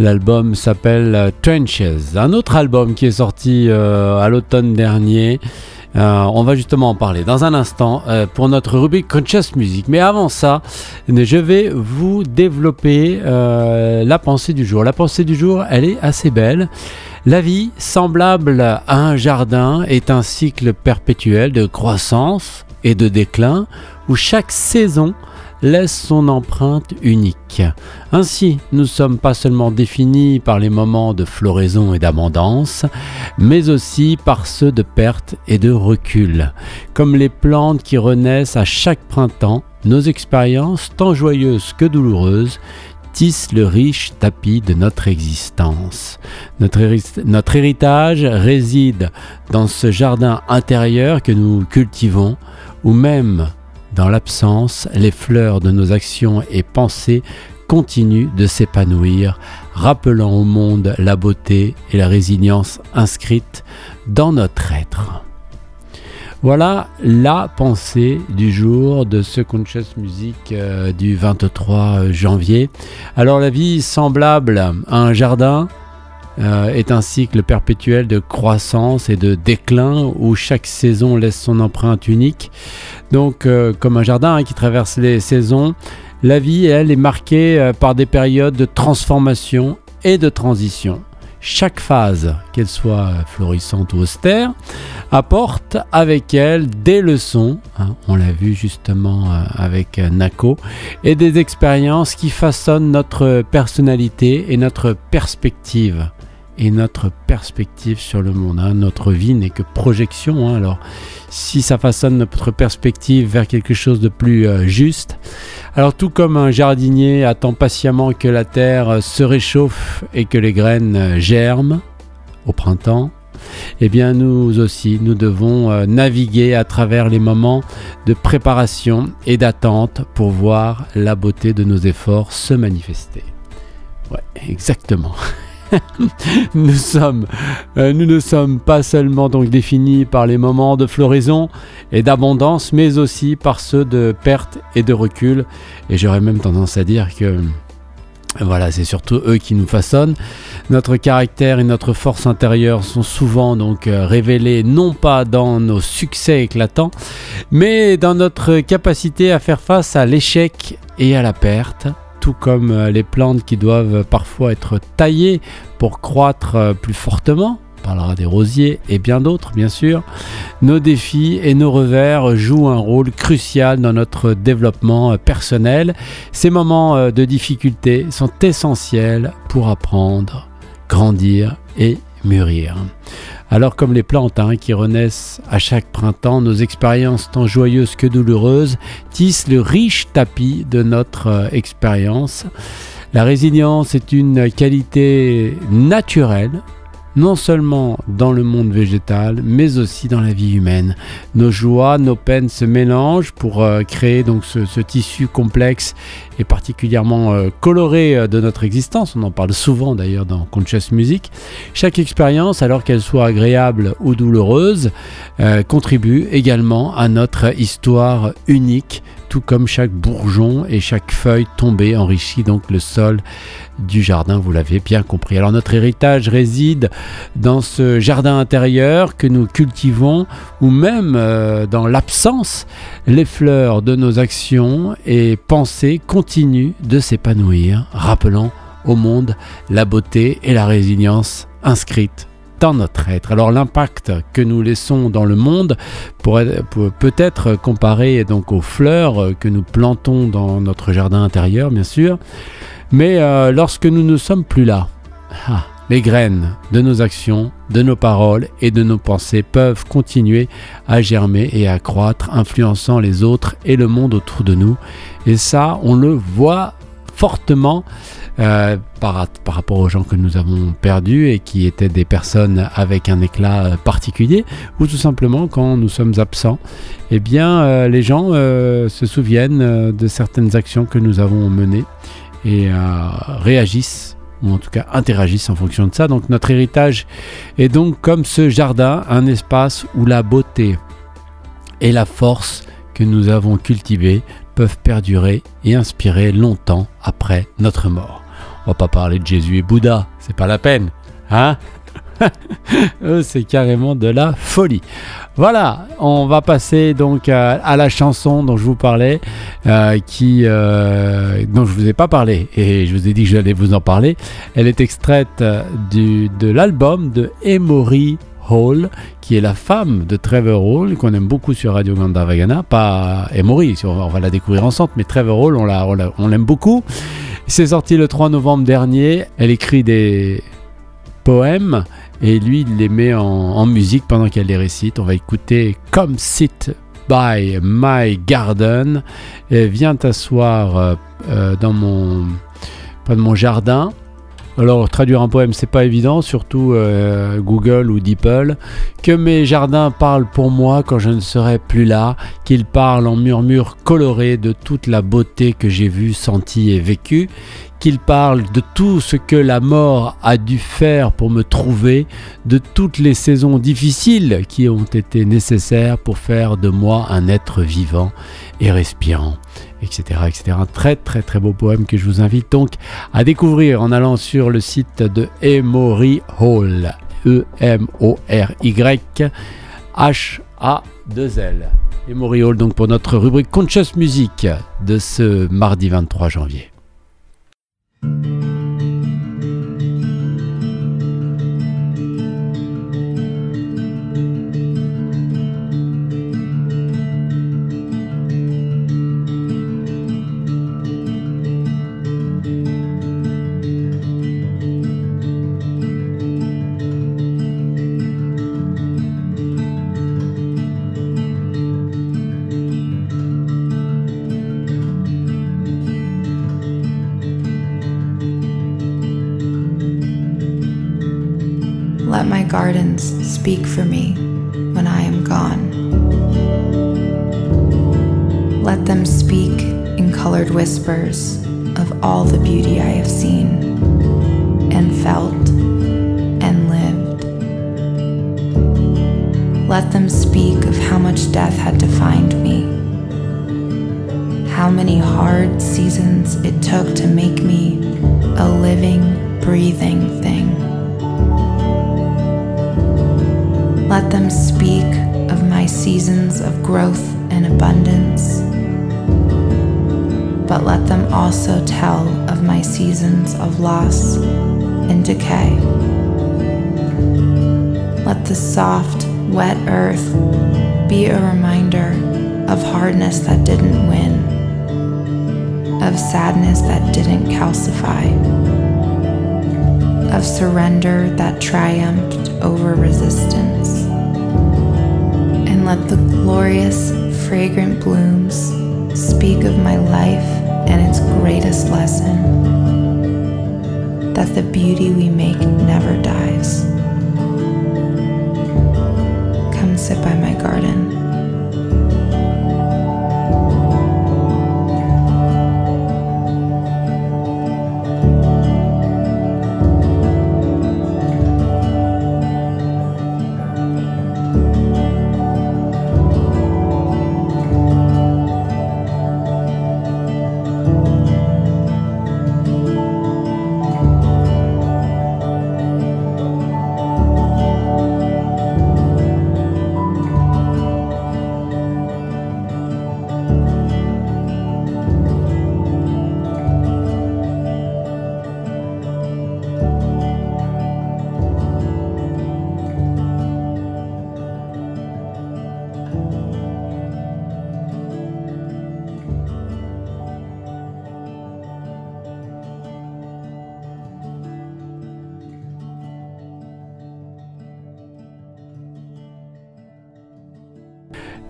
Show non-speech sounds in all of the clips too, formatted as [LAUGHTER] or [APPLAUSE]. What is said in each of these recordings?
L'album s'appelle Trenches. Un autre album qui est sorti euh, à l'automne dernier. Euh, on va justement en parler dans un instant euh, pour notre rubrique Conscious Music. Mais avant ça, je vais vous développer la pensée du jour. La pensée du jour, elle est assez belle. La vie, semblable à un jardin, est un cycle perpétuel de croissance et de déclin où chaque saison laisse son empreinte unique. Ainsi, nous sommes pas seulement définis par les moments de floraison et d'abondance, mais aussi par ceux de perte et de recul. Comme les plantes qui renaissent à chaque printemps, nos expériences, tant joyeuses que douloureuses, tissent le riche tapis de notre existence. Notre, notre, héritage réside dans ce jardin intérieur que nous cultivons, ou même dans l'absence, les fleurs de nos actions et pensées continuent de s'épanouir, rappelant au monde la beauté et la résilience inscrites dans notre être. Voilà la pensée du jour de ce Conscious Music euh, du 23 janvier. Alors la vie semblable à un jardin, euh, est un cycle perpétuel de croissance et de déclin où chaque saison laisse son empreinte unique. Donc euh, comme un jardin hein, qui traverse les saisons, la vie, elle, est marquée euh, par des périodes de transformation et de transition. Chaque phase, qu'elle soit florissante ou austère, apporte avec elle des leçons, hein, on l'a vu justement avec Nako, et des expériences qui façonnent notre personnalité et notre perspective et notre perspective sur le monde. Hein. Notre vie n'est que projection. Hein. Alors, si ça façonne notre perspective vers quelque chose de plus euh, juste, alors tout comme un jardinier attend patiemment que la terre euh, se réchauffe et que les graines euh, germent au printemps, eh bien nous aussi, nous devons naviguer à travers les moments de préparation et d'attente pour voir la beauté de nos efforts se manifester. Ouais, exactement. [LAUGHS] [LAUGHS] euh, nous ne sommes pas seulement donc définis par les moments de floraison et d'abondance, mais aussi par ceux de perte et de recul. Et j'aurais même tendance à dire que voilà, c'est surtout eux qui nous façonnent. Notre caractère et notre force intérieure sont souvent donc euh, révélés non pas dans nos succès éclatants, mais dans notre capacité à faire face à l'échec et à la perte tout comme euh, les plantes qui doivent parfois être taillées pour croître euh, plus fortement. On parlera des rosiers et bien d'autres, bien sûr. Nos défis et nos revers jouent un rôle crucial dans notre développement euh, personnel. Ces moments de difficulté sont essentiels pour apprendre, grandir et mûrir. Alors comme les plantes qui renaissent à chaque printemps, nos expériences tant joyeuses que douloureuses tissent le riche tapis de notre euh, expérience. La résilience est une qualité naturelle non seulement dans le monde végétal, mais aussi dans la vie humaine. Nos joies, nos peines se mélangent pour euh, créer donc ce, tissu complexe et particulièrement euh, coloré euh, de notre existence. On en parle souvent d'ailleurs dans Conscious Music. Chaque expérience, alors qu'elle soit agréable ou douloureuse, contribue également à notre histoire unique tout comme chaque bourgeon et chaque feuille tombée enrichit donc le sol du jardin, vous l'avez bien compris. Alors notre héritage réside dans ce jardin intérieur que nous cultivons ou même euh, dans l'absence, les fleurs de nos actions et pensées continuent de s'épanouir, rappelant au monde la beauté et la résilience inscrites dans notre être. Alors l'impact que nous laissons dans le monde pourrait peut être comparé donc aux fleurs que nous plantons dans notre jardin intérieur, bien sûr. Mais euh, lorsque nous ne sommes plus là, ah, les graines de nos actions, de nos paroles et de nos pensées peuvent continuer à germer et à croître, influençant les autres et le monde autour de nous. Et ça, on le voit fortement euh, par, rapport aux gens que nous avons perdus et qui étaient des personnes avec un éclat euh, particulier, ou tout simplement quand nous sommes absents, eh bien euh, les gens se souviennent de certaines actions que nous avons menées et réagissent ou en tout cas interagissent en fonction de ça. Donc notre héritage est donc comme ce jardin, un espace où la beauté et la force que nous avons cultivées peuvent perdurer et inspirer longtemps après notre mort. On va pas parler de Jésus et Bouddha, c'est pas la peine. Hein [LAUGHS] c'est carrément de la folie. Voilà, on va passer donc à, la chanson dont je vous parlais, euh, qui, euh, dont je vous ai pas parlé et je vous ai dit que j'allais vous en parler. Elle est extraite du, de l'album de Emory Hall, qui est la femme de Trevor Hall, qu'on aime beaucoup sur Radio Gandavagana. Pas Emory, on va la découvrir ensemble, mais Trevor Hall, on l'aime beaucoup. C'est sorti le 3 novembre dernier. Elle écrit des poèmes et lui, il les met en, musique pendant qu'elle les récite. On va écouter Come Sit by My Garden. Et viens t'asseoir euh, euh, dans mon, pas de mon jardin. Alors traduire un poème c'est pas évident, surtout euh, Google ou DeepL. Que mes jardins parlent pour moi quand je ne serai plus là, qu'ils parlent en murmures colorés de toute la beauté que j'ai vue, sentie et vécue, qu'il parle de tout ce que la mort a dû faire pour me trouver, de toutes les saisons difficiles qui ont été nécessaires pour faire de moi un être vivant et respirant, etc. etc. Un très très très beau poème que je vous invite donc à découvrir en allant sur le site de Emory Hall. E-M-O-R-Y H-A-2-L. Emory Hall donc pour notre rubrique Conscious Music de ce mardi 23 janvier. Gardens speak for me when I am gone. Let them speak in colored whispers of all the beauty I have seen and felt and lived. Let them speak of how much death had defined me, how many hard seasons it took to make me a living, breathing thing. Let them speak of my seasons of growth and abundance, but let them also tell of my seasons of loss and decay. Let the soft, wet earth be a reminder of hardness that didn't win, of sadness that didn't calcify, of surrender that triumphed over resistance let the glorious, fragrant blooms speak of my life and its greatest lesson that the beauty we make never dies. Come sit by my garden.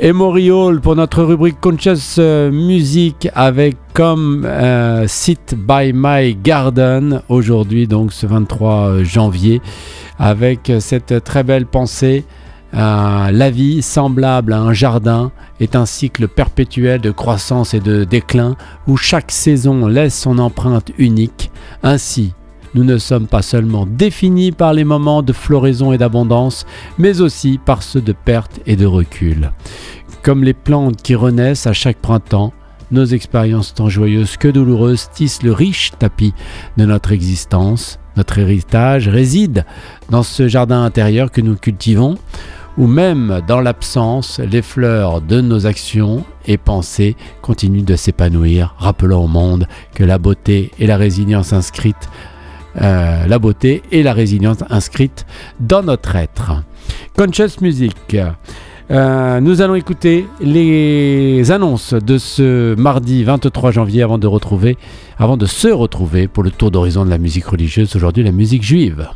Emory Hall pour notre rubrique Conscious euh, Music avec comme euh, Sit by My Garden aujourd'hui donc ce 23 janvier avec cette très belle pensée euh, la vie semblable à un jardin est un cycle perpétuel de croissance et de déclin où chaque saison laisse son empreinte unique. Ainsi, nous ne sommes pas seulement définis par les moments de floraison et d'abondance, mais aussi par ceux de perte et de recul. Comme les plantes qui renaissent à chaque printemps, nos expériences tant joyeuses que douloureuses tissent le riche tapis de notre existence. Notre héritage réside dans ce jardin intérieur que nous cultivons, ou même dans l'absence, les fleurs de nos actions et pensées continuent de s'épanouir, rappelant au monde que la beauté et la résilience inscrites euh, la beauté et la résilience inscrites dans notre être. Conscious Music. Euh, nous allons écouter les annonces de ce mardi 23 janvier avant de retrouver, avant de se retrouver pour le tour d'horizon de la musique religieuse. Aujourd'hui, la musique juive.